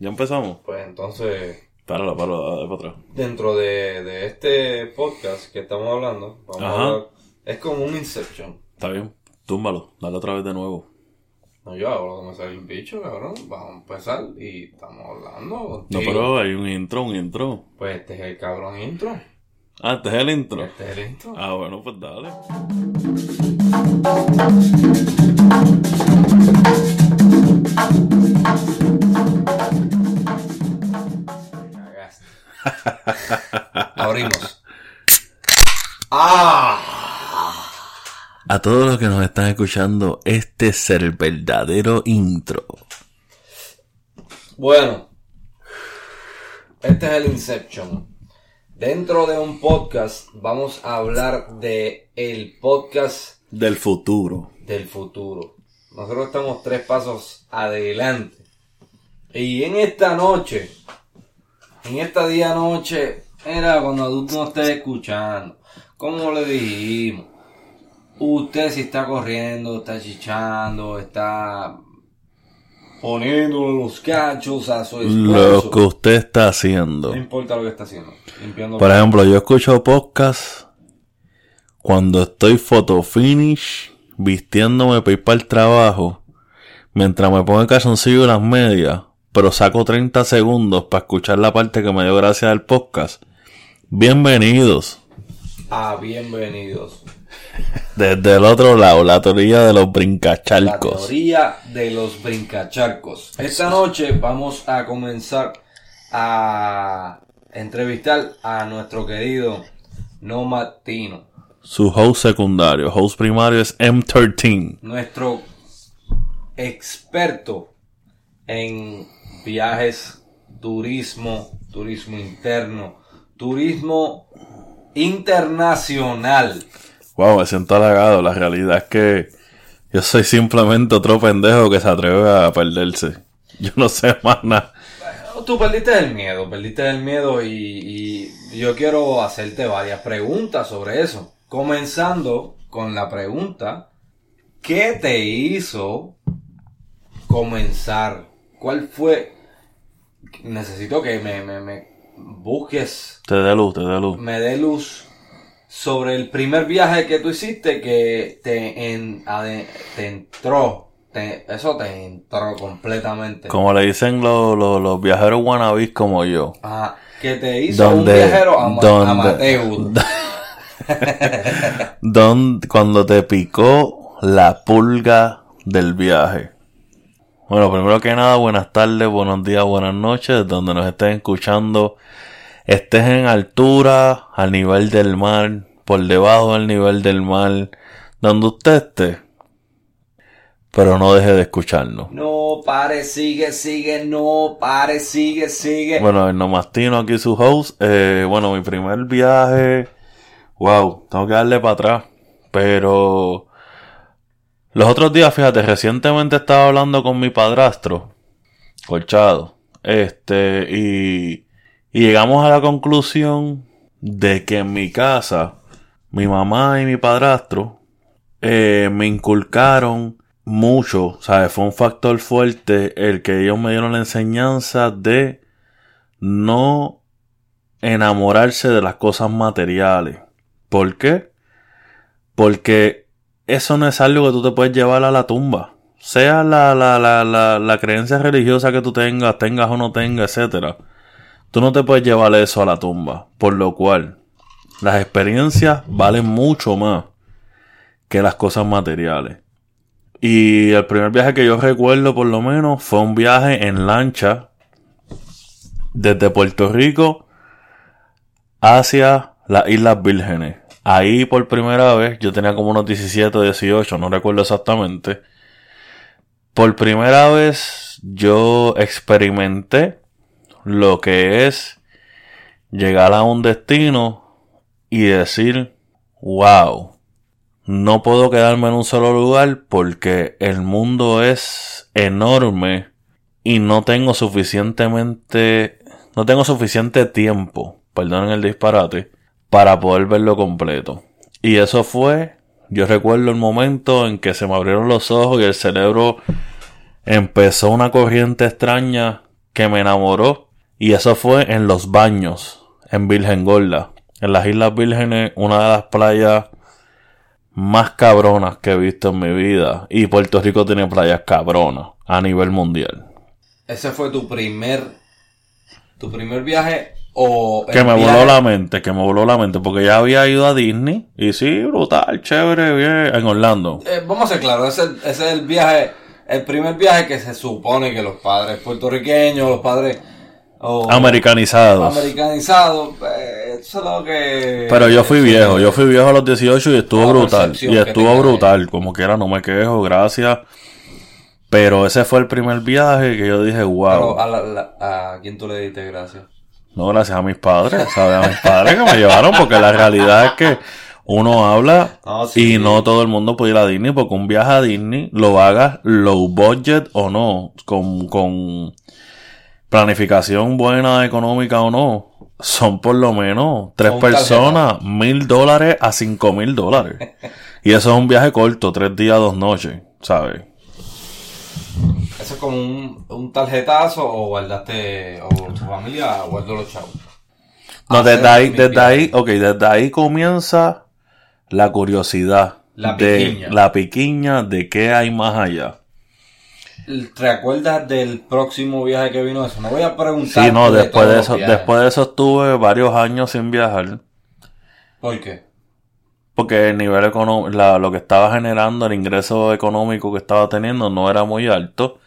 ¿Ya empezamos? Pues entonces, Páralo, páralo, dale para atrás. dentro de, de este podcast que estamos hablando, vamos Ajá. a es como un Inception. Está bien, túmbalo, dale otra vez de nuevo. No, yo hago lo que me sale el bicho, cabrón. Vamos a empezar y estamos hablando No, pero hay un intro, un intro. Pues este es el cabrón intro. Ah, este es el intro. Este es el intro. Ah, bueno, pues dale. Abrimos. ¡Ah! A todos los que nos están escuchando, este es el verdadero intro. Bueno, este es el Inception. Dentro de un podcast vamos a hablar de el podcast Del futuro. del futuro. Nosotros estamos tres pasos adelante. Y en esta noche, en esta día noche, era cuando tú no estés escuchando. Como le dijimos, usted si está corriendo, está chichando, está poniendo los cachos a su Lo esposo. que usted está haciendo. No importa lo que está haciendo. Limpiando Por ejemplo, yo escucho podcast cuando estoy photo finish, vistiéndome para ir para el trabajo, mientras me pongo el calzoncillo y las medias, pero saco 30 segundos para escuchar la parte que me dio gracia del podcast. Bienvenidos. Ah, bienvenidos. Desde el otro lado, la teoría de los La brincachalcos. teoría de los brincacharcos. Esta noche vamos a comenzar a entrevistar a nuestro querido Nomad Tino. Su host secundario, host primario es M13. Nuestro experto en viajes, turismo, turismo interno, turismo internacional. Wow, me siento halagado. La realidad es que yo soy simplemente otro pendejo que se atreve a perderse. Yo no sé más nada. Tú perdiste el miedo, perdiste el miedo y, y yo quiero hacerte varias preguntas sobre eso. Comenzando con la pregunta, ¿qué te hizo comenzar? ¿Cuál fue? Necesito que me, me, me busques, Te dé luz, te dé luz. me dé luz sobre el primer viaje que tú hiciste que te, en, te entró. te- eso te entró completamente. Como le dicen los, los, los viajeros wannabes como yo. Ajá, que te hizo un Donde- viajero ama- donde- amateur. Don, cuando te picó la pulga del viaje. Bueno, primero que nada, buenas tardes, buenos días, buenas noches, donde nos estén escuchando. Estés en altura, al nivel del mar, por debajo del nivel del mar, donde usted esté. Pero no deje de escucharnos. No pare, sigue, sigue, no pare, sigue, sigue. Bueno, el Nomastino aquí su host. Eh, bueno, mi primer viaje. Wow, tengo que darle para atrás. Pero. Los otros días, fíjate, recientemente estaba hablando con mi padrastro. Colchado. Este, y. Y llegamos a la conclusión de que en mi casa, mi mamá y mi padrastro eh, me inculcaron mucho, ¿sabes? Fue un factor fuerte el que ellos me dieron la enseñanza de no enamorarse de las cosas materiales. ¿Por qué? Porque eso no es algo que tú te puedes llevar a la tumba. Sea la, la, la, la, la creencia religiosa que tú tengas, tengas o no tengas, etcétera. Tú no te puedes llevar eso a la tumba. Por lo cual, las experiencias valen mucho más que las cosas materiales. Y el primer viaje que yo recuerdo, por lo menos, fue un viaje en lancha desde Puerto Rico hacia las Islas Vírgenes. Ahí por primera vez, yo tenía como unos 17 o 18, no recuerdo exactamente. Por primera vez yo experimenté lo que es llegar a un destino y decir, wow, no puedo quedarme en un solo lugar porque el mundo es enorme y no tengo suficientemente, no tengo suficiente tiempo, perdonen el disparate, para poder verlo completo. Y eso fue, yo recuerdo el momento en que se me abrieron los ojos y el cerebro empezó una corriente extraña que me enamoró. Y eso fue en los baños, en Virgen Gorda. En las Islas Vírgenes, una de las playas más cabronas que he visto en mi vida. Y Puerto Rico tiene playas cabronas a nivel mundial. Ese fue tu primer, tu primer viaje o Que me voló la mente, que me voló la mente, porque ya había ido a Disney y sí, brutal, chévere, bien, en Orlando. Eh, vamos a ser claros, ese, ese es el viaje, el primer viaje que se supone que los padres puertorriqueños, los padres Americanizados. americanizados, eh, eso es lo que... Pero yo fui viejo, yo fui viejo a los 18 y estuvo brutal. Y estuvo brutal, como quiera, no me quejo, gracias. Pero ese fue el primer viaje que yo dije, wow. Pero a, la- la- ¿a quién tú le diste gracias? No, gracias a mis padres, ¿sabes? A mis padres que me llevaron, porque la realidad es que uno habla sí. y no todo el mundo puede ir a Disney, porque un viaje a Disney lo hagas low budget o no, con, con planificación buena, económica o no, son por lo menos tres Son personas, mil dólares a cinco mil dólares. Y eso es un viaje corto, tres días, dos noches, ¿sabes? ¿Eso es como un, un tarjetazo o guardaste, o tu familia guardó los chavos? No, desde ahí, desde ahí, ok, desde ahí comienza la curiosidad. La de piquiña. la piquiña de qué hay más allá. ¿Te acuerdas del próximo viaje que vino eso? No voy a preguntar. Sí, no, de después de los eso, después de eso estuve varios años sin viajar. ¿Por qué? Porque el nivel económico, lo que estaba generando, el ingreso económico que estaba teniendo no era muy alto.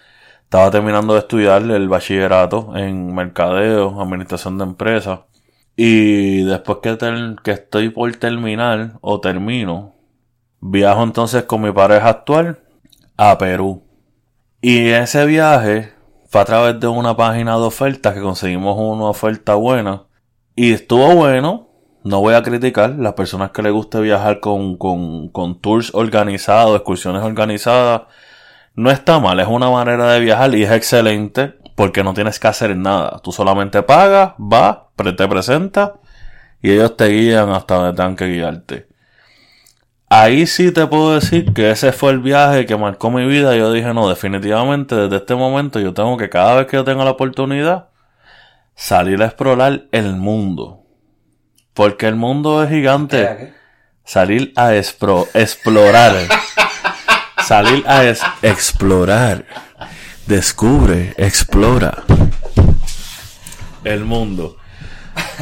Estaba terminando de estudiar el bachillerato en mercadeo, administración de empresas. Y después que, que estoy por terminar o termino, viajo entonces con mi pareja actual a Perú. Y ese viaje fue a través de una página de ofertas que conseguimos una oferta buena. Y estuvo bueno. No voy a criticar las personas que les guste viajar con, con, con tours organizados, excursiones organizadas. No está mal, es una manera de viajar y es excelente porque no tienes que hacer nada. Tú solamente pagas, vas, te presentas y ellos te guían hasta donde tengan que guiarte. Ahí sí te puedo decir que ese fue el viaje que marcó mi vida. Yo dije, no, definitivamente desde este momento yo tengo que cada vez que yo tenga la oportunidad salir a explorar el mundo. Porque el mundo es gigante. Salir a espro- explorar. Salir a es- explorar. Descubre, explora. El mundo.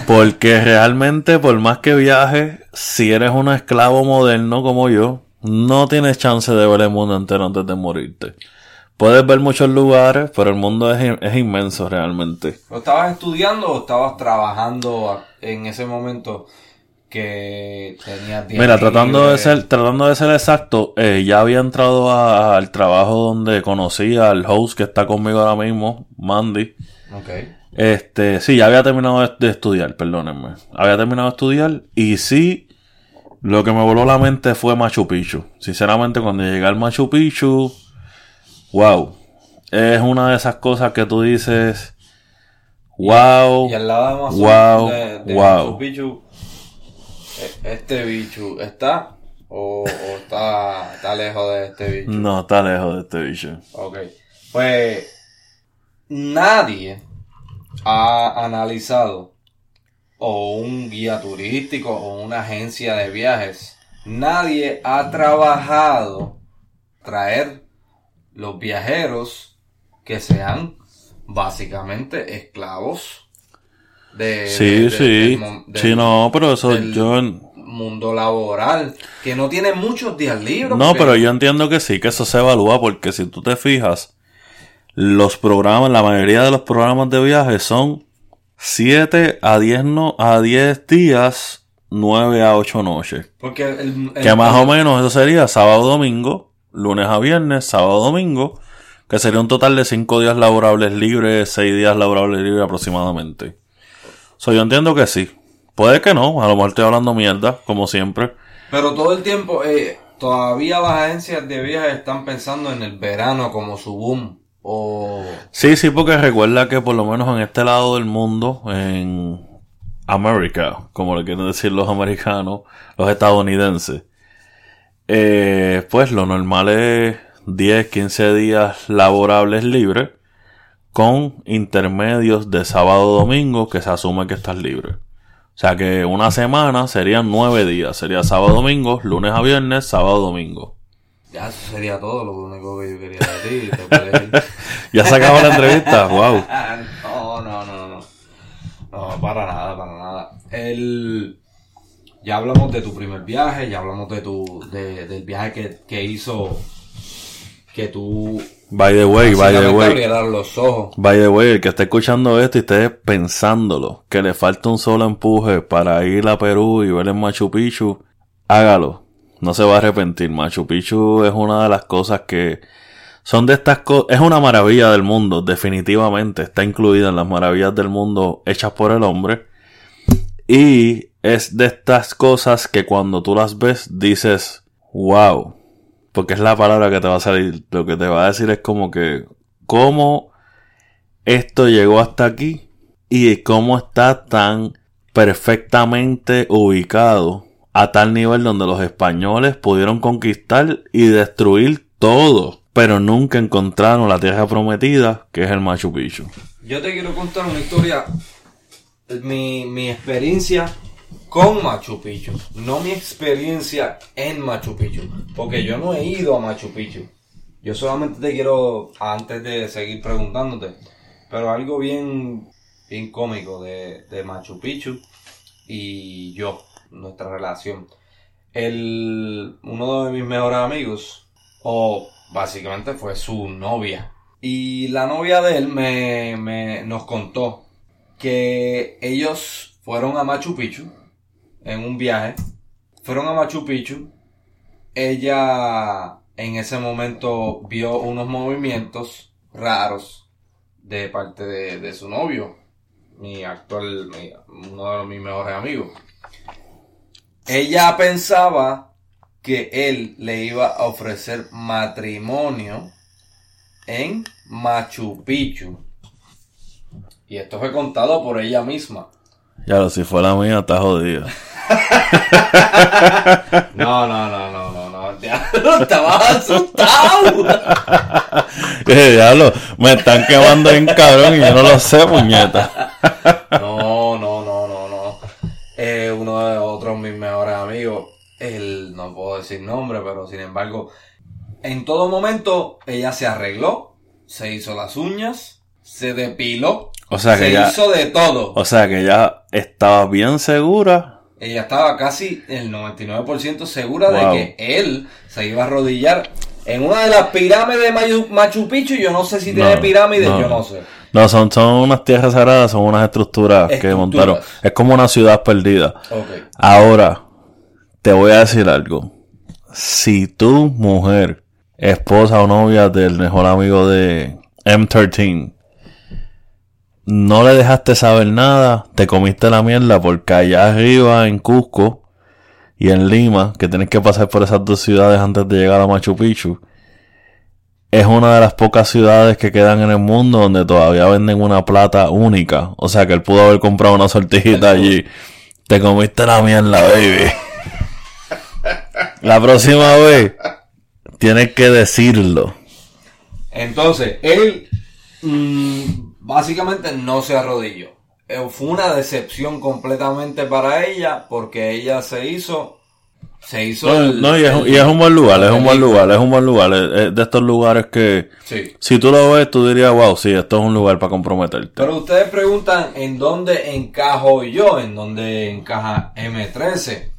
Porque realmente, por más que viajes, si eres un esclavo moderno como yo, no tienes chance de ver el mundo entero antes de morirte. Puedes ver muchos lugares, pero el mundo es, es inmenso realmente. ¿Lo estabas estudiando o estabas trabajando en ese momento que tenías tiempo Mira, tratando de ser, tratando de ser exacto, eh, ya había entrado a- al trabajo donde conocí al host que está conmigo ahora mismo, Mandy. Ok. Este, sí, ya había terminado de, de estudiar, perdónenme. Había terminado de estudiar y sí, lo que me voló la mente fue Machu Picchu. Sinceramente, cuando llegué al Machu Picchu, wow, es una de esas cosas que tú dices, wow, Y al lado de Machu, Wow, de, wow. Machu Picchu, este bicho está o, o está, está lejos de este bicho. no, está lejos de este bicho. Ok. Pues nadie ha analizado o un guía turístico o una agencia de viajes. Nadie ha trabajado traer los viajeros que sean básicamente esclavos de, Sí, de- de- sí, del mon- del sí, no, pero eso del- yo... mundo laboral que no tiene muchos días libres. No, porque- pero yo entiendo que sí, que eso se evalúa porque si tú te fijas, los programas, la mayoría de los programas de viaje son 7 a 10, no, a 10 días, 9 a 8 noches. porque el- el- Que más o menos eso sería sábado, domingo, lunes a viernes, sábado, domingo, que sería un total de 5 días laborables libres, 6 días laborables libres aproximadamente. So, yo entiendo que sí. Puede que no, a lo mejor estoy hablando mierda, como siempre. Pero todo el tiempo, eh, todavía las agencias de viajes están pensando en el verano como su boom. O... Sí, sí, porque recuerda que por lo menos en este lado del mundo, en América, como le quieren decir los americanos, los estadounidenses, eh, pues lo normal es 10, 15 días laborables libres, con intermedios de sábado domingo que se asume que estás libre. O sea que una semana serían nueve días. Sería sábado domingo, lunes a viernes, sábado domingo. Ya, eso sería todo lo único que yo quería decir. Te. Ya se acabó la entrevista. Wow. no, no, no, no. No, para nada, para nada. El... Ya hablamos de tu primer viaje, ya hablamos de tu, de- del viaje que, que hizo que tú By the way, by the way. abrieras los ojos. By the way, el que esté escuchando esto y esté pensándolo, que le falta un solo empuje para ir a Perú y ver el Machu Picchu, hágalo. No se va a arrepentir. Machu Picchu es una de las cosas que son de estas cosas, es una maravilla del mundo, definitivamente. Está incluida en las maravillas del mundo hechas por el hombre. Y es de estas cosas que cuando tú las ves dices, wow. Porque es la palabra que te va a salir. Lo que te va a decir es como que, ¿cómo esto llegó hasta aquí? Y cómo está tan perfectamente ubicado a tal nivel donde los españoles pudieron conquistar y destruir todo. Pero nunca encontraron la tierra prometida, que es el Machu Picchu. Yo te quiero contar una historia, mi, mi experiencia con Machu Picchu, no mi experiencia en Machu Picchu, porque yo no he ido a Machu Picchu. Yo solamente te quiero, antes de seguir preguntándote, pero algo bien, bien cómico de, de Machu Picchu y yo, nuestra relación. El, uno de mis mejores amigos, o básicamente fue su novia, y la novia de él me, me- nos contó que ellos fueron a Machu Picchu en un viaje. Fueron a Machu Picchu. Ella en ese momento vio unos movimientos raros de parte de, de su novio, mi actual, mi- uno de mis mejores amigos. Ella pensaba que él le iba a ofrecer matrimonio en Machu Picchu. Y esto fue contado por ella misma. Ya lo, si fue la mía, está jodida. No, no, no, no, no, no. Diablo, estabas asustado. Diablo, me están quemando en cabrón y yo no lo sé, puñeta. No, no, no, no, no. Eh, uno de otros mis mejores amigos, él no puedo decir nombre, pero sin embargo, en todo momento ella se arregló, se hizo las uñas, se depiló, O sea que se ya, hizo de todo. o sea que ya estaba bien segura. Ella estaba casi el 99% segura Wow. de que él se iba a arrodillar en una de las pirámides de Machu, Picchu. Yo no sé si tiene No, pirámides, no. yo no sé. No, son, son unas tierras sagradas, son unas estructuras, que montaron. Es como una ciudad perdida. Ahora, te voy a decir algo. Si tu mujer, esposa o novia del mejor amigo de M13, no le dejaste saber nada, te comiste la mierda porque allá arriba en Cusco y en Lima, que tienes que pasar por esas dos ciudades antes de llegar a Machu Picchu, es una de las pocas ciudades que quedan en el mundo donde todavía venden una plata única. O sea que él pudo haber comprado una sortijita allí. Te comiste la mierda, baby. La próxima vez tienes que decirlo. Entonces, él mm, básicamente no se arrodilló. Eh, Fue una decepción completamente para ella porque ella se hizo. Se hizo. No, el- no, y, es, un- el- y es un buen lugar, es un buen lugar, es un buen lugar. Es, es de estos lugares que, Sí. si tú lo ves, tú dirías, wow, sí, esto es un lugar para comprometerte. Pero ustedes preguntan en dónde encajo yo, en dónde encaja M13.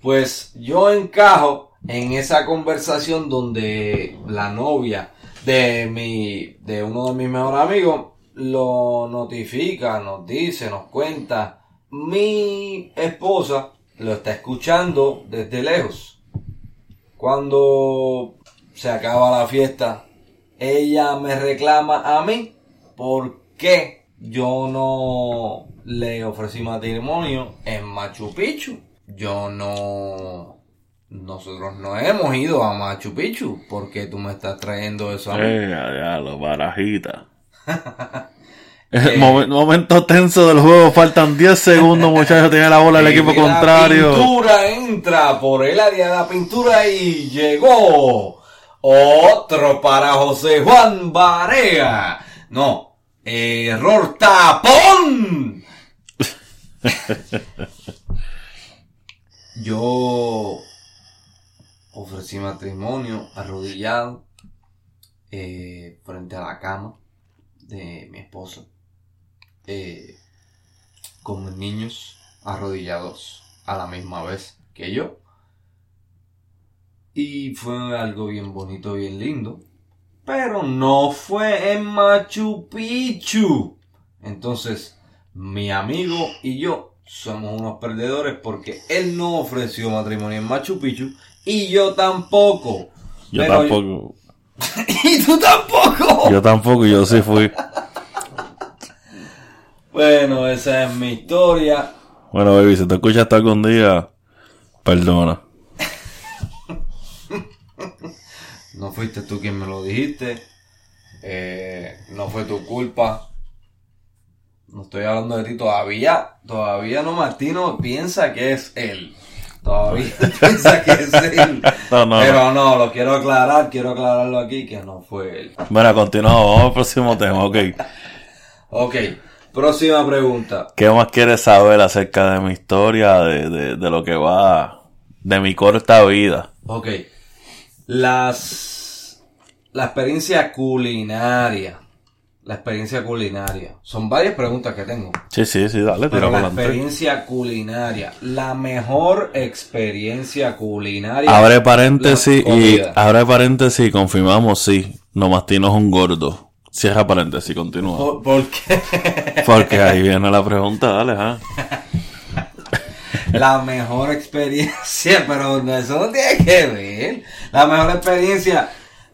Pues yo encajo en esa conversación donde la novia de mi, de uno de mis mejores amigos lo notifica, nos dice, nos cuenta. Mi esposa lo está escuchando desde lejos. Cuando se acaba la fiesta, ella me reclama a mí por qué yo no le ofrecí matrimonio en Machu Picchu. Yo no... Nosotros no hemos ido a Machu Picchu. ¿Por qué tú me estás trayendo eso a mí? Eh, ya, lo barajita. Momen- momento tenso del juego, faltan 10 segundos, muchachos, tiene la bola el equipo Y La contrario. pintura entra por el área de la pintura y llegó otro para José Juan Barea. No, Error tapón. Yo ofrecí matrimonio arrodillado eh, frente a la cama de mi esposa eh, con mis niños arrodillados a la misma vez que yo. Y fue algo bien bonito, bien lindo. Pero no fue en Machu Picchu. Entonces, mi amigo y yo somos unos perdedores porque él no ofreció matrimonio en Machu Picchu y yo tampoco. Yo Pero tampoco. y tú tampoco. Yo tampoco, yo sí fui. Bueno, esa es mi historia. Bueno, baby, si te escuchaste algún día, perdona. No fuiste tú quien me lo dijiste. Eh, no fue tu culpa. No estoy hablando de ti todavía. Todavía no Martino piensa que es él. Todavía piensa que es él. No, no, Pero no, lo quiero aclarar. Quiero aclararlo aquí que no fue él. Bueno, continuamos, vamos al próximo tema, ok. Ok, próxima pregunta. ¿Qué más quieres saber acerca de mi historia, de, de, de lo que va, de mi corta vida? Ok. Las. La experiencia culinaria. La experiencia culinaria. Son varias preguntas que tengo. Sí, sí, sí, dale, tira Pero la adelante. experiencia culinaria. La mejor experiencia culinaria. Abre paréntesis y abre paréntesis y confirmamos sí. Nomastino es un gordo. Cierra paréntesis, continúa. ¿Por, por qué? Porque ahí viene la pregunta, dale, ¿ah? la mejor experiencia, pero eso no tiene que ver. La mejor experiencia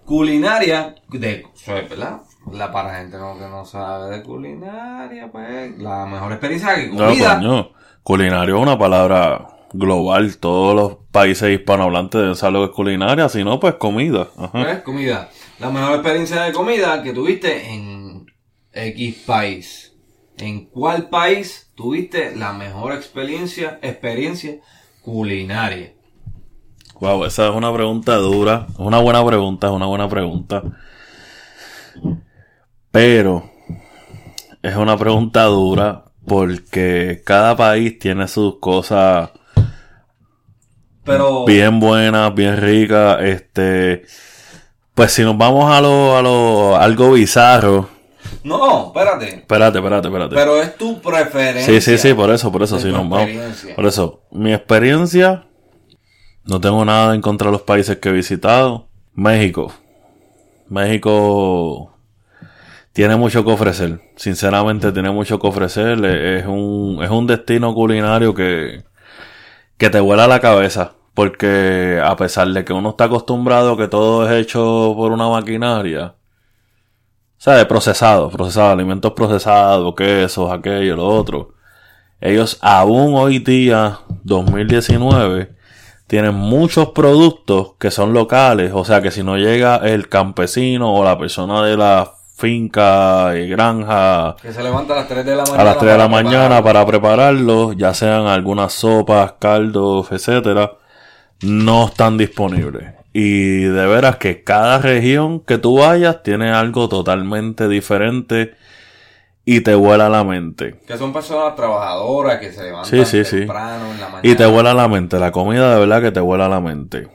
culinaria de, ¿verdad? La para gente no, que no sabe de culinaria, pues, la mejor experiencia que No, comida. coño. Culinario es una palabra global. Todos los países hispanohablantes deben saber lo que es culinaria. Si no, pues comida. Ajá. ¿Ves? Comida. La mejor experiencia de comida que tuviste en X país. ¿En cuál país tuviste la mejor experiencia, experiencia culinaria? Wow, esa es una pregunta dura. Es una buena pregunta, es una buena pregunta. Pero es una pregunta dura porque cada país tiene sus cosas Pero bien buenas, bien ricas. Este, pues si nos vamos a lo, a lo algo bizarro. no, espérate. Espérate, espérate, espérate. Pero es tu preferencia. Sí, sí, sí, por eso, por eso, Es si tu nos vamos. Por eso, mi experiencia, no tengo nada en contra de los países que he visitado. México. México tiene mucho que ofrecer. Sinceramente, tiene mucho que ofrecer. Es un, es un destino culinario que, que te vuela la cabeza. Porque a pesar de que uno está acostumbrado a que todo es hecho por una maquinaria, ¿sabes? Procesado, procesado, alimentos procesados, quesos, aquello, lo otro. Ellos aún hoy día, 2019, tienen muchos productos que son locales. O sea que si no llega el campesino o la persona de la finca y granja Que se levanta a las 3 de la mañana. a las 3 de la para mañana para prepararlos, ya sean algunas sopas, caldos, etcétera, no están disponibles. Y de veras que cada región que tú vayas tiene algo totalmente diferente y te vuela la mente. Que son personas trabajadoras que se levantan Sí, sí, sí. temprano en la mañana. Y te vuela la mente, la comida de verdad que te vuela la mente.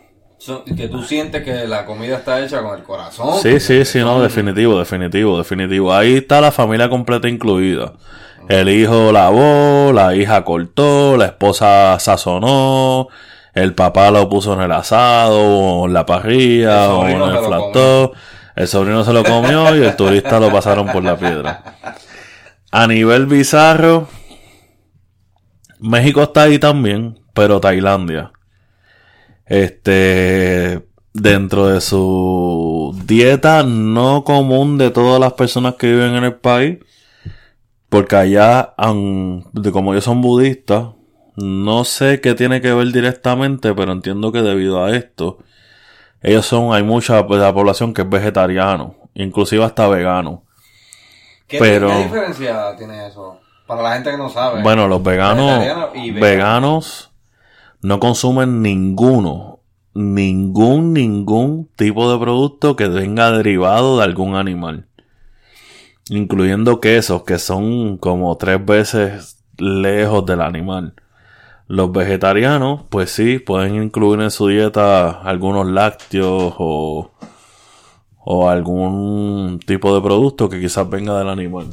Que tú sientes que la comida está hecha con el corazón. Sí, sí, sí, no, definitivo, definitivo, definitivo. Ahí está la familia completa incluida. El hijo lavó, la hija cortó, la esposa sazonó, el papá lo puso en el asado, o en la parrilla, o en el flató. El sobrino se lo comió y el turista lo pasaron por la piedra. A nivel bizarro, México está ahí también, pero Tailandia. Este, dentro de su dieta no común de todas las personas que viven en el país, porque allá, de como ellos son budistas, no sé qué tiene que ver directamente, pero entiendo que debido a esto, ellos son, hay mucha pues, de la población que es vegetariano, inclusive hasta vegano. ¿Qué, pero- ¿Qué diferencia tiene eso? Para la gente que no sabe. Bueno, los veganos, veganos no consumen ninguno, ningún, ningún tipo de producto que venga derivado de algún animal. incluyendo quesos que son como tres veces lejos del animal. Los vegetarianos, pues sí, pueden incluir en su dieta algunos lácteos o, o algún tipo de producto que quizás venga del animal.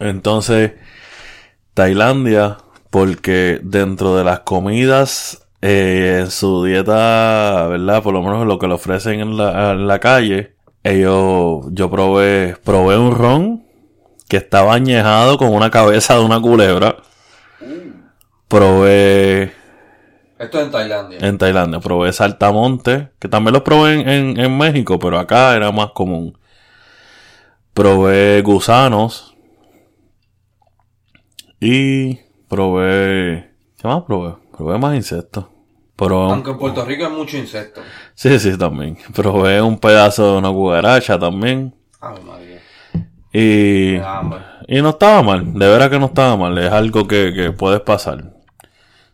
Entonces, Tailandia, porque dentro de las comidas, eh, en su dieta, ¿verdad? Por lo menos lo que le ofrecen en la, en la calle, ellos, yo probé, probé un ron que estaba añejado con una cabeza de una culebra. Probé Esto es en Tailandia. en Tailandia, probé saltamonte, que también lo probé en, en- en México, pero acá era más común. Probé gusanos. Y probé... ¿Qué más probé? Probé más insectos. Probé, Aunque en Puerto Rico hay mucho insecto. sí, sí, también. Probé un pedazo de una cucaracha también. Ay, María. Y... Me da hambre. Y no estaba mal, de veras que no estaba mal, es algo que, que puedes pasar.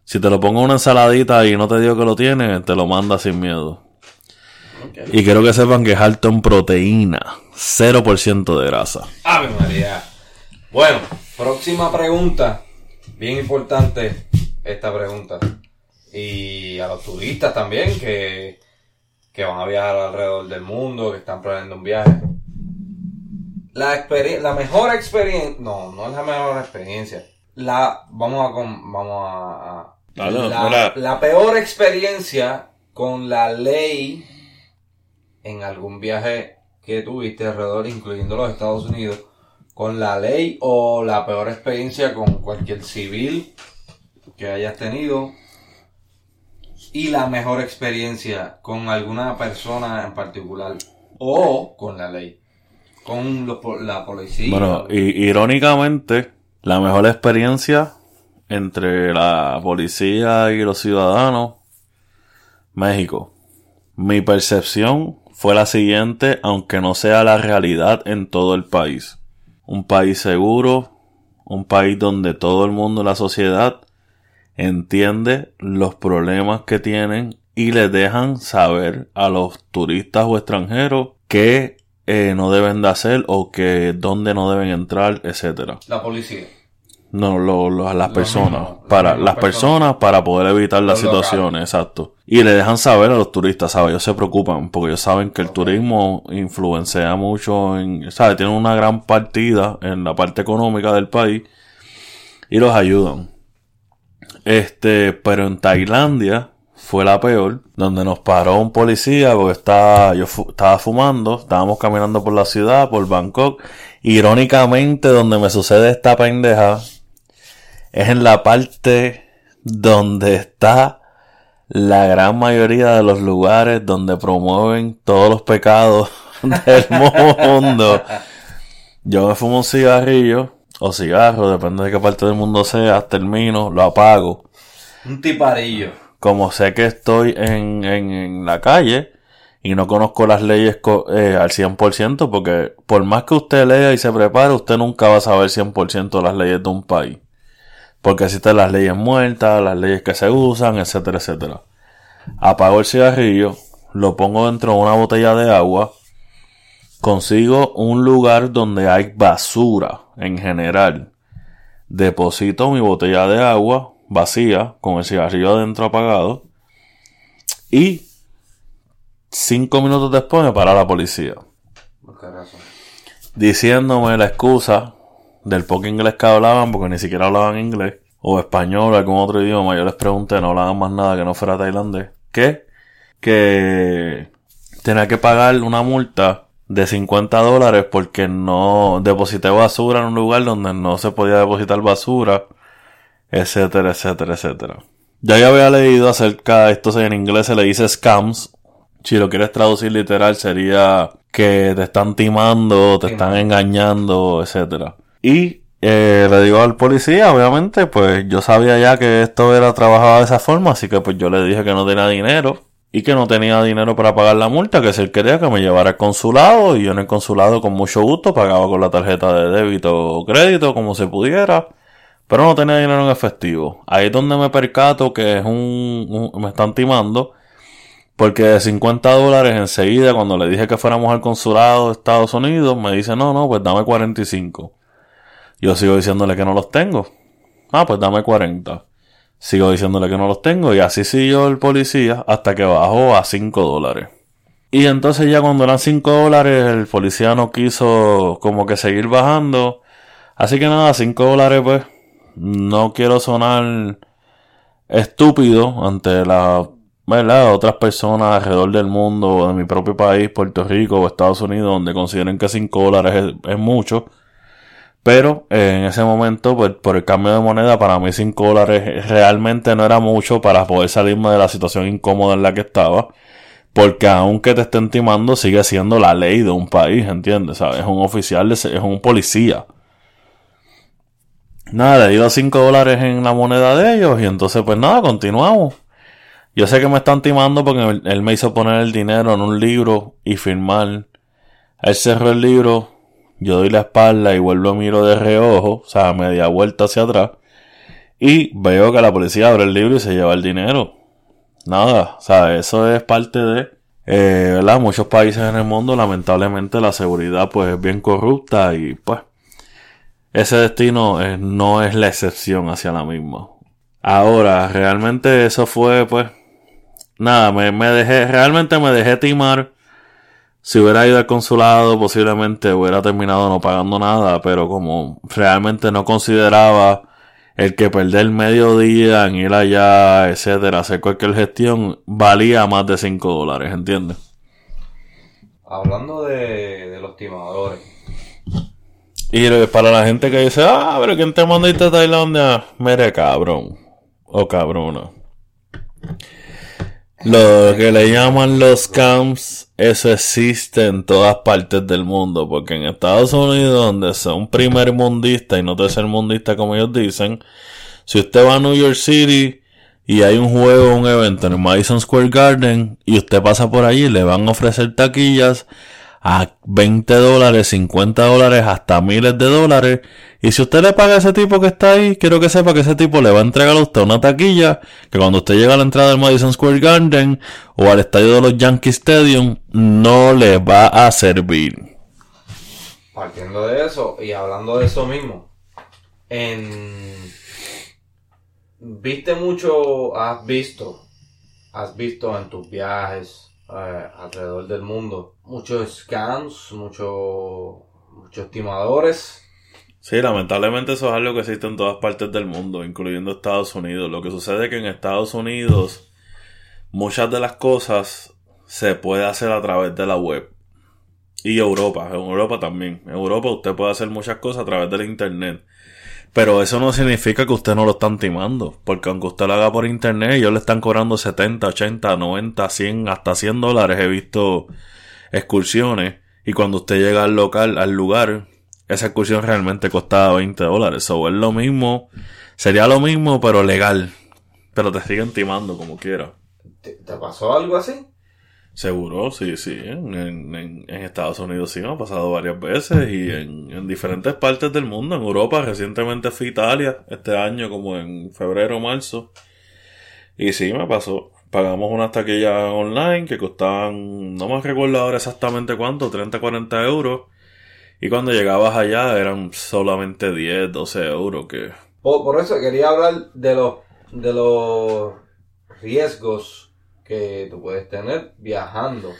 Si te lo pongo en una ensaladita y no te digo que lo tiene, te lo manda sin miedo. Y quiero que sepan que es alto en proteína, 0% de grasa. Ave María. Bueno, próxima pregunta. Bien importante esta pregunta. Y a los turistas también que, que van a viajar alrededor del mundo, que están planeando un viaje. La, experien- la mejor experiencia, no, no es la mejor experiencia. La, vamos a, con- vamos a, a- Dale, la, mira. la peor experiencia con la ley en algún viaje que tuviste alrededor, incluyendo los Estados Unidos, con la ley o la peor experiencia con cualquier civil que hayas tenido y la mejor experiencia con alguna persona en particular o con la ley, con la policía. Bueno, y, irónicamente, la mejor experiencia entre la policía y los ciudadanos, México. Mi percepción fue la siguiente, aunque no sea la realidad en todo el país. Un país seguro, un país donde todo el mundo, la sociedad, entiende los problemas que tienen y les dejan saber a los turistas o extranjeros qué eh, no deben de hacer o que dónde no deben entrar, etcétera. la policía. No, lo- lo- las Lo personas. mismo, las para las personas para poder evitar las Los situaciones, exacto. Y le dejan saber a los turistas, ¿sabes? Ellos se preocupan porque ellos saben que el turismo influencia mucho en, ¿sabes? Tienen una gran partida en la parte económica del país y los ayudan. Este, pero en Tailandia fue la peor, donde nos paró un policía porque estaba, yo fu- estaba fumando, estábamos caminando por la ciudad, por Bangkok. Irónicamente, donde me sucede esta pendeja es en la parte donde está la gran mayoría de los lugares donde promueven todos los pecados del mundo. Yo me fumo un cigarrillo o cigarro, depende de qué parte del mundo sea, termino, lo apago. Un tiparillo. Como sé que estoy en, en, en la calle y no conozco las leyes co- eh, al 100%, porque por más que usted lea y se prepare, usted nunca va a saber 100% las leyes de un país. Porque existen las leyes muertas, las leyes que se usan, etcétera, etcétera. Apago el cigarrillo, lo pongo dentro de una botella de agua, consigo un lugar donde hay basura en general. Deposito mi botella de agua vacía, con el cigarrillo adentro apagado, y cinco minutos después me para la policía diciéndome la excusa del poco inglés que hablaban, porque ni siquiera hablaban inglés, o español o algún otro idioma. Yo les pregunté, no hablaban más nada que no fuera tailandés. ¿Qué? Que tenía que pagar una multa de 50 dólares porque no deposité basura en un lugar donde no se podía depositar basura, etcétera, etcétera, etcétera. Ya yo había leído acerca de esto, en inglés se le dice scams. Si lo quieres traducir literal sería que te están timando, te están engañando, etcétera. Y eh, le digo al policía, obviamente, pues yo sabía ya que esto era trabajado de esa forma, así que pues yo le dije que no tenía dinero y que no tenía dinero para pagar la multa, que si él quería que me llevara al consulado y yo en el consulado con mucho gusto pagaba con la tarjeta de débito o crédito como se pudiera, pero no tenía dinero en efectivo. Ahí es donde me percato que es un, me están timando Porque de 50 dólares enseguida, cuando le dije que fuéramos al consulado de Estados Unidos, me dice, no, no, pues dame 45. Yo sigo diciéndole que no los tengo. Ah, pues dame 40. Sigo diciéndole que no los tengo y así siguió el policía hasta que bajó a 5 dólares. Y entonces ya cuando eran 5 dólares el policía no quiso como que seguir bajando. Así que nada, 5 dólares pues no quiero sonar estúpido ante la ¿verdad? otras personas alrededor del mundo, de mi propio país, Puerto Rico o Estados Unidos, donde consideren que 5 dólares es mucho. Pero eh, en ese momento, pues, por el cambio de moneda, para mí 5 dólares realmente no era mucho para poder salirme de la situación incómoda en la que estaba. Porque aunque te estén timando, sigue siendo la ley de un país, ¿entiendes? ¿Sabes? Es un oficial, es un policía. Nada, le dio 5 dólares en la moneda de ellos y entonces pues nada, continuamos. Yo sé que me están timando porque él me hizo poner el dinero en un libro y firmar. Él cerró el libro, yo doy la espalda y vuelvo a miro de reojo, o sea, media vuelta hacia atrás. Y veo que la policía abre el libro y se lleva el dinero. Nada, o sea, eso es parte de, eh, ¿verdad? Muchos países en el mundo, lamentablemente, la seguridad pues es bien corrupta y pues ese destino eh, no es la excepción hacia la misma. Ahora, realmente eso fue pues, nada, me, me dejé, realmente me dejé timar si hubiera ido al consulado, posiblemente hubiera terminado no pagando nada, pero como realmente no consideraba el que perder medio día en ir allá, etcétera, hacer cualquier gestión, valía más de 5 dólares, ¿entiendes? Hablando de, de los timadores. Y para la gente que dice, ah, pero ¿quién te mandaste a Tailandia? Mire, cabrón. O cabrona. Lo que le llaman los camps, eso existe en todas partes del mundo, porque en Estados Unidos, donde son primer mundista y no tercer mundista como ellos dicen, si usted va a New York City y hay un juego, un evento en el Madison Square Garden y usted pasa por allí, le van a ofrecer taquillas a 20 dólares, 50 dólares, hasta miles de dólares. Y si usted le paga a ese tipo que está ahí, quiero que sepa que ese tipo le va a entregar a usted una taquilla que cuando usted llega a la entrada del Madison Square Garden o al estadio de los Yankee Stadium, no le va a servir. Partiendo de eso y hablando de eso mismo, en... ¿Viste mucho, has visto, has visto en tus viajes, alrededor del mundo. Muchos scams, muchos muchos timadores. Sí, lamentablemente eso es algo que existe en todas partes del mundo, incluyendo Estados Unidos. Lo que sucede es que en Estados Unidos muchas de las cosas se puede hacer a través de la web. Y Europa, en Europa también. En Europa usted puede hacer muchas cosas a través del Internet. Pero eso no significa que usted no lo están timando. Porque aunque usted lo haga por internet, ellos le están cobrando 70, 80, 90, 100, hasta 100 dólares. He visto excursiones. Y cuando usted llega al local, al lugar, esa excursión realmente costaba 20 dólares. O es lo mismo. Sería lo mismo, pero legal. Pero te siguen timando como quiera. ¿Te, ¿Te, pasó algo así? Seguro, sí, sí. En, Estados Unidos sí me ha pasado varias veces y en, en, diferentes partes del mundo. En Europa recientemente fui a Italia este año como en febrero o marzo. Y sí me pasó. Pagamos unas taquillas online que costaban, no me recuerdo ahora exactamente cuánto, 30, 40 euros. Y cuando llegabas allá eran solamente 10, 12 euros que... Por, por eso quería hablar de los, de los riesgos que tú puedes tener viajando,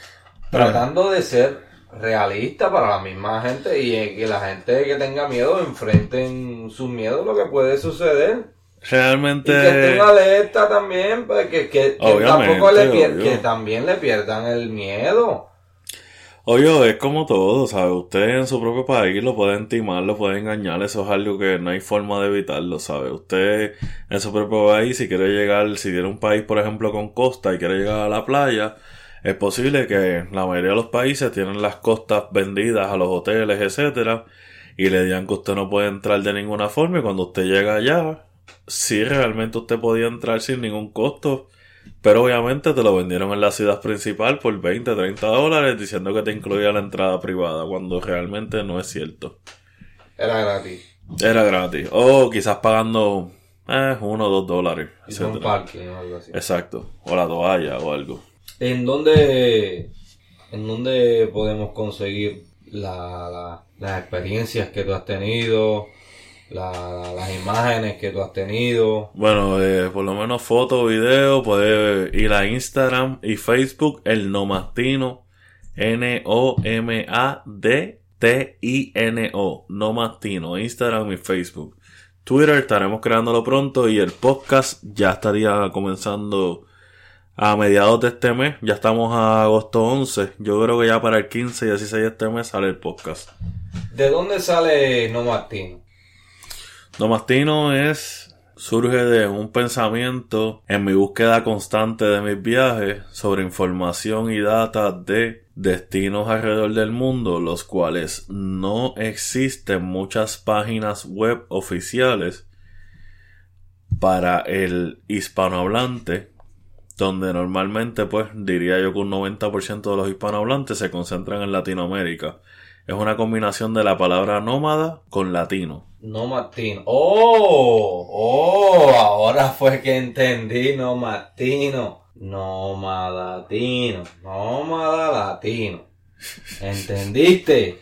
tratando de ser realista para la misma gente y que la gente que tenga miedo enfrenten sus miedos lo que puede suceder. Realmente. Y que estén alerta también, pues, que, que, que tampoco le que también le pierdan el miedo. Oye, es como todo, ¿sabes? Usted en su propio país lo puede timar, lo puede engañar, eso es algo que no hay forma de evitarlo, ¿sabe? Usted en su propio país, si quiere llegar, si tiene un país, por ejemplo, con costa y quiere llegar a la playa, es posible que la mayoría de los países tienen las costas vendidas a los hoteles, etcétera, y le digan que usted no puede entrar de ninguna forma y cuando usted llega allá, si realmente usted podía entrar sin ningún costo, pero obviamente te lo vendieron en la ciudad principal por 20, 30 dólares diciendo que te incluía la entrada privada, cuando realmente no es cierto. Era gratis. Era gratis. O quizás pagando eh, uno o dos dólares. un parque o algo así. Exacto. O la toalla o algo. ¿En dónde, en dónde podemos conseguir la, la- las experiencias que tú has tenido, la- las imágenes que tú has tenido? Bueno, eh, por lo menos foto, video, puede ir a Instagram y Facebook, el Nomastino, N-O-M-A-D-T-I-N-O, Nomastino, Instagram y Facebook. Twitter estaremos creándolo pronto y el podcast ya estaría comenzando a mediados de este mes. Ya estamos a agosto 11. Yo creo que ya para el 15 y 16 de este mes sale el podcast. ¿De dónde sale No Martino? Nomastino es surge de un pensamiento en mi búsqueda constante de mis viajes sobre información y data de destinos alrededor del mundo, los cuales no existen muchas páginas web oficiales para el hispanohablante, donde normalmente pues diría yo que un 90% de los hispanohablantes se concentran en Latinoamérica. Es una combinación de la palabra nómada con latino. No Martino. ¡Oh! ¡Oh! Ahora fue que entendí No Martino. Nómada latino. Nómada latino. ¿Entendiste?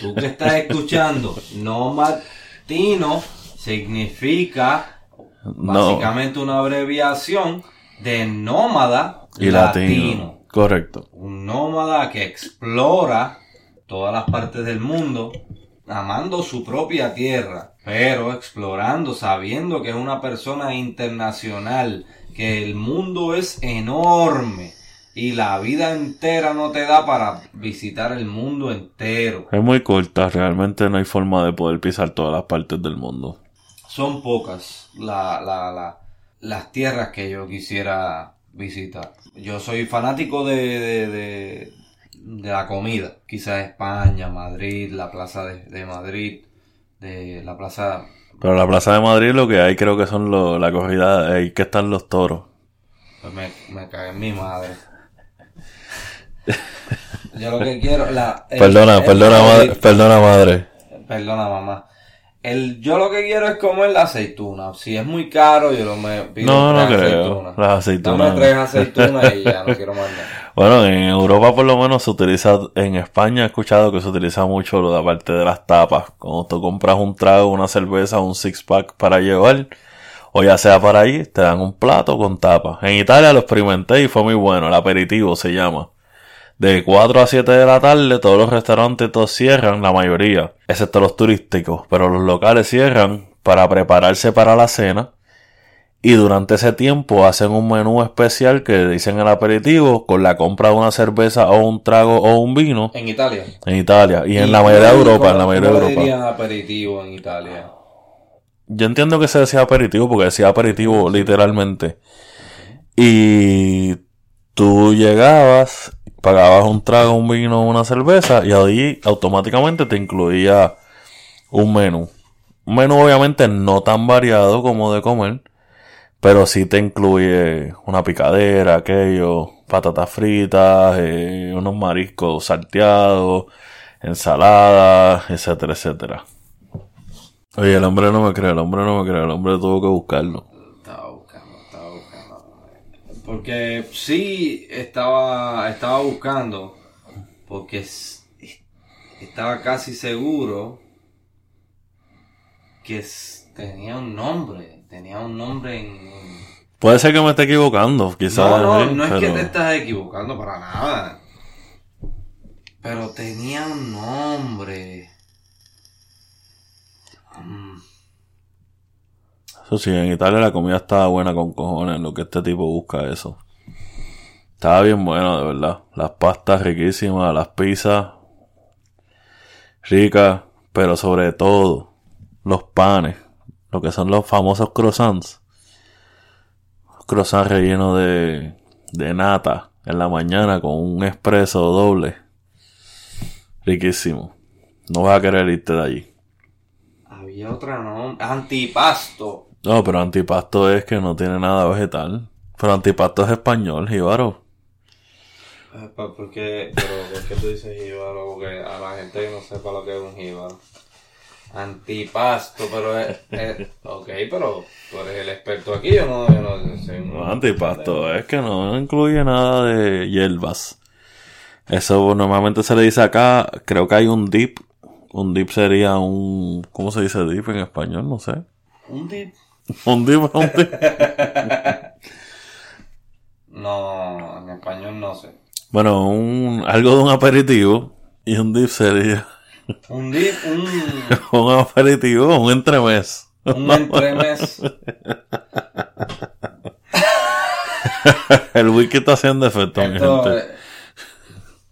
Tú que estás escuchando, No Martino significa No. básicamente una abreviación de nómada y latino. Correcto. un nómada que explora todas las partes del mundo, amando su propia tierra, pero explorando, sabiendo que es una persona internacional, que el mundo es enorme y la vida entera no te da para visitar el mundo entero. Es muy corta, realmente no hay forma de poder pisar todas las partes del mundo. Son pocas la, la, la- las tierras que yo quisiera visitar. Yo soy fanático de, de, de, de la comida. Quizás España, Madrid, la plaza de, de Madrid, de la plaza... Pero la Plaza de Madrid lo que hay creo que son lo- la corrida, ahí que están los toros. Pues me, me cagué en mi madre. Yo lo que quiero... La, el- Perdona, el perdona, madre, perdona madre. Perdona, mamá. El, yo lo que quiero es comer la aceituna. Si es muy caro, yo no me pido No, no creo. aceitunas. Las aceitunas. Dame tres aceitunas y ya no quiero más nada. Bueno, en Europa por lo menos se utiliza, en España he escuchado que se utiliza mucho lo de aparte de las tapas. Cuando tú compras un trago, una cerveza, un six pack para llevar, o ya sea para ahí, te dan un plato con tapas. En Italia lo experimenté y fue muy bueno, el aperitivo se llama. De 4 a 7 de la tarde, todos los restaurantes todos cierran, la mayoría, excepto los turísticos, pero los locales cierran para prepararse para la cena. Y durante ese tiempo hacen un menú especial que dicen el aperitivo con la compra de una cerveza o un trago o un vino En Italia. en Italia y en ¿Y la mayoría de Europa, en la mayoría de Europa. dirían aperitivo en Italia? Yo entiendo que se decía aperitivo porque decía aperitivo literalmente. Y tú llegabas, pagabas un trago, un vino, una cerveza y ahí automáticamente te incluía un menú. Un menú obviamente no tan variado como de comer, pero sí te incluye una picadera, aquello, patatas fritas, eh, unos mariscos salteados, ensaladas, etcétera, etcétera. Oye, el hombre no me cree, el hombre no me cree, el hombre tuvo que buscarlo. Estaba buscando, estaba buscando. Porque sí estaba, estaba buscando. Porque estaba casi seguro que tenía un nombre. Tenía un nombre en... Puede ser que me esté equivocando, quizás. No, no, no es que te estás equivocando para nada. Pero tenía un nombre. Mm, Eso sí, en Italia la comida estaba buena con cojones, lo que este tipo busca eso. Estaba bien bueno, de verdad. Las pastas riquísimas, las pizzas ricas, pero sobre todo los panes, lo que son los famosos croissants. Croissants rellenos de, de nata en la mañana con un espresso doble. Riquísimo. No vas a querer irte de allí. había otra nombre. Antipasto. No, pero antipasto es que no tiene nada vegetal. Pero antipasto es español, jíbaro. Eh, pa- ¿Por qué, pero, ¿por qué tú dices jíbaro? Porque a la gente no sepa lo que es un jíbaro. Antipasto, pero es, es- ok, pero tú eres el experto aquí, yo no, yo no soy un- No, antipasto, es que no incluye nada de hierbas. Eso normalmente se le dice acá, creo que hay un dip. Un dip sería un... ¿Cómo se dice dip en español? No sé. un dip. Un dip un dip. No, en español no sé. Bueno, un, algo de un aperitivo. Y un dip sería Un dip, un, un aperitivo, un entremés. un entremés. El wiki está haciendo efecto, mi gente. eh,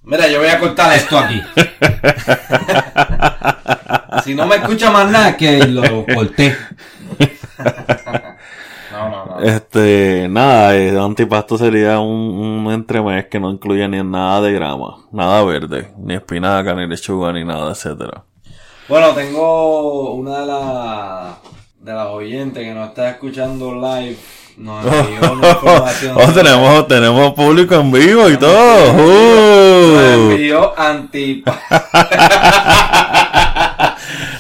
Mira, yo voy a cortar esto aquí. si no me escucha más nada, que lo corté. No, no, no. Este, nada, eh, antipasto sería un, un entremés que no incluye ni nada de grama, nada verde, ni espinaca, ni lechuga, ni nada, etcétera. Bueno, tengo una de las de las oyentes que nos está escuchando live. Una información. Oh, tenemos, tenemos público en vivo y todo. Uh. envió antipa.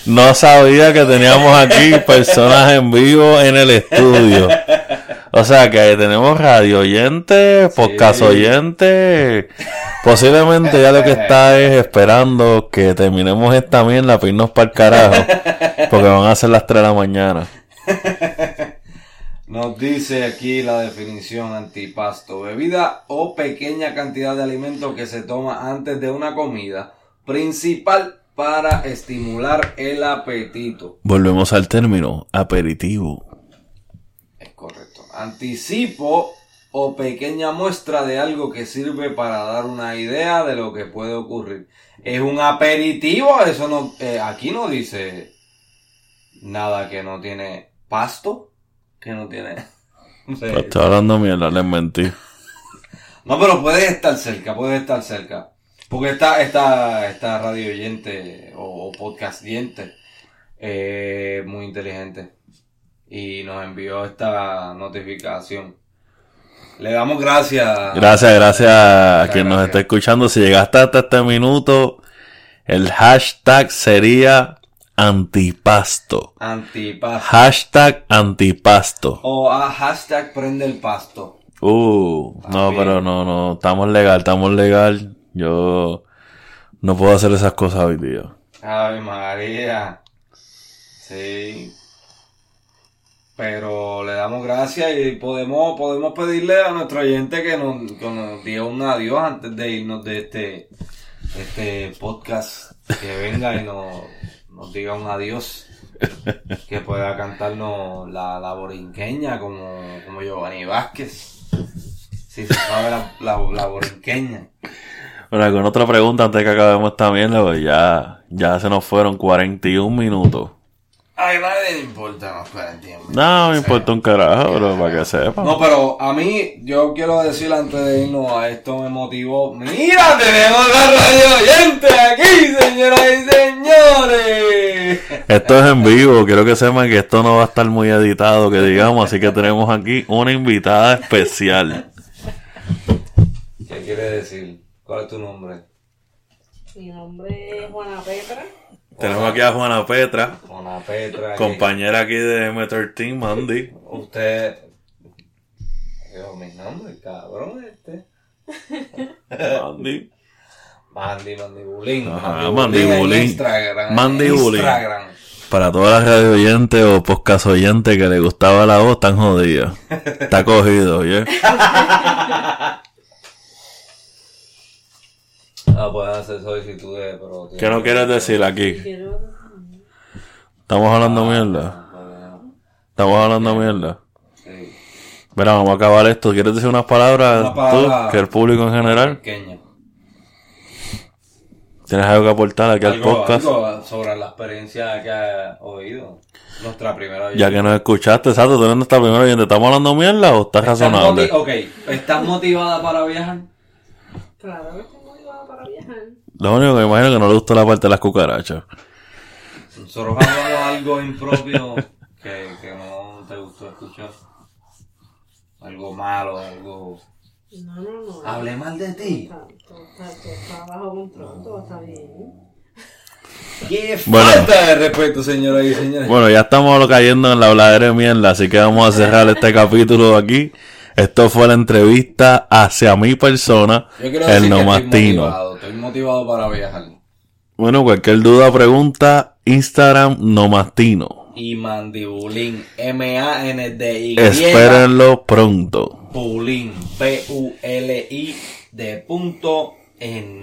No sabía que teníamos aquí personas en vivo en el estudio. O sea que tenemos radio oyente, podcast oyente. Posiblemente ya lo que está es esperando que terminemos esta mierda para irnos para el carajo. Porque van a ser las 3 de la mañana. Nos dice aquí la definición antipasto. Bebida o pequeña cantidad de alimento que se toma antes de una comida. Principal para estimular el apetito. Volvemos al término aperitivo. Es correcto. Anticipo o pequeña muestra de algo que sirve para dar una idea de lo que puede ocurrir. Es un aperitivo, eso no, eh, aquí no dice nada que no tiene pasto, que no tiene. no sé. Pues Estoy hablando mierda, les mentí. No, pero puede estar cerca, puede estar cerca. Porque esta, esta, esta radio oyente o, o podcast oyente eh, muy inteligente. Y nos envió esta notificación. Le damos gracias. Gracias, gracias a quien nos está escuchando. Si llegaste hasta este minuto, el hashtag sería antipasto. Antipasto. Hashtag antipasto. O a hashtag prende el pasto. Uh, no, pero no, no, estamos legal, estamos legal. Yo no puedo hacer esas cosas hoy día. Ave María. Sí. Pero le damos gracias y podemos, podemos pedirle a nuestro oyente que nos, que nos diga un adiós antes de irnos de este, este podcast. Que venga y nos, nos diga un adiós. Que pueda cantarnos la, la borinqueña como, como Giovanni Vázquez. Si se sabe la, la, borinqueña. Bueno, con otra pregunta antes que acabemos mierda, pues ya, ya se nos fueron 41 minutos. A nadie le importa los 40 tiempos. No, me importa un carajo, pero para que sepa. No, pero a mí, yo quiero decir antes de irnos a esto me motivó. ¡Mira, tenemos la radio oyente aquí, señoras y señores! Esto es en vivo, quiero que sepan que esto no va a estar muy editado, que digamos, así que tenemos aquí una invitada especial. ¿Qué quiere decir? ¿Cuál es tu nombre? Mi nombre es Juana Petra. Tenemos aquí a Juana Petra, Juana Petra. compañera aquí de M13, Mandy. Usted... Digo, mi nombre, cabrón, este. Mandy. Mandy, Mandy Bulín. Ajá, en Mandy Bulín. Instagram. Mandy en Bulín. Instagram. Para todas las radio oyentes o podcast oyentes que le gustaba la voz, están jodidas. Está cogido, ¿oye? Ah, pueden hacer solicitudes, pero... ¿Qué no quieres decir aquí? Estamos hablando mierda. Bueno, Estamos hablando mierda. Sí. Mira, vamos a acabar esto. ¿Quieres decir unas palabras Una palabra. tú? Que el público en general. Pequeña. ¿Tienes algo que aportar aquí al Algo, podcast? algo sobre la experiencia que has oído. Nuestra primera Ya que nos escuchaste, exacto, tú eres nuestra primera oyente. ¿Estamos hablando mierda o estás ¿Estás razonable? ok, ¿estás motivada para viajar? Claro para viajar. Lo único que me imagino es que no le gustó la parte de las cucarachas. Nosotros hablamos algo impropio que, que no te gustó escuchar. Algo malo, algo... No, no, no. Hablé mal de ti. Está, todo, está, bajo control, todo está bien. ¡Qué Bueno. falta de respeto, señoras y señores! Bueno, ya estamos cayendo en la habladera de mierda, así que vamos a cerrar este capítulo aquí. Esto fue la entrevista hacia mi persona, Yo quiero el decir que estoy Nomastino. motivado, estoy motivado para viajar. Bueno, cualquier duda, pregunta, Instagram Nomastino. Y mandibulín, M-A-N-D-Y. Espérenlo pronto. Pulín, P-U-L-I de punto N.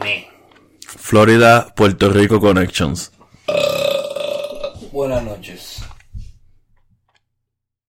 Florida, Puerto Rico Connections. Buenas noches.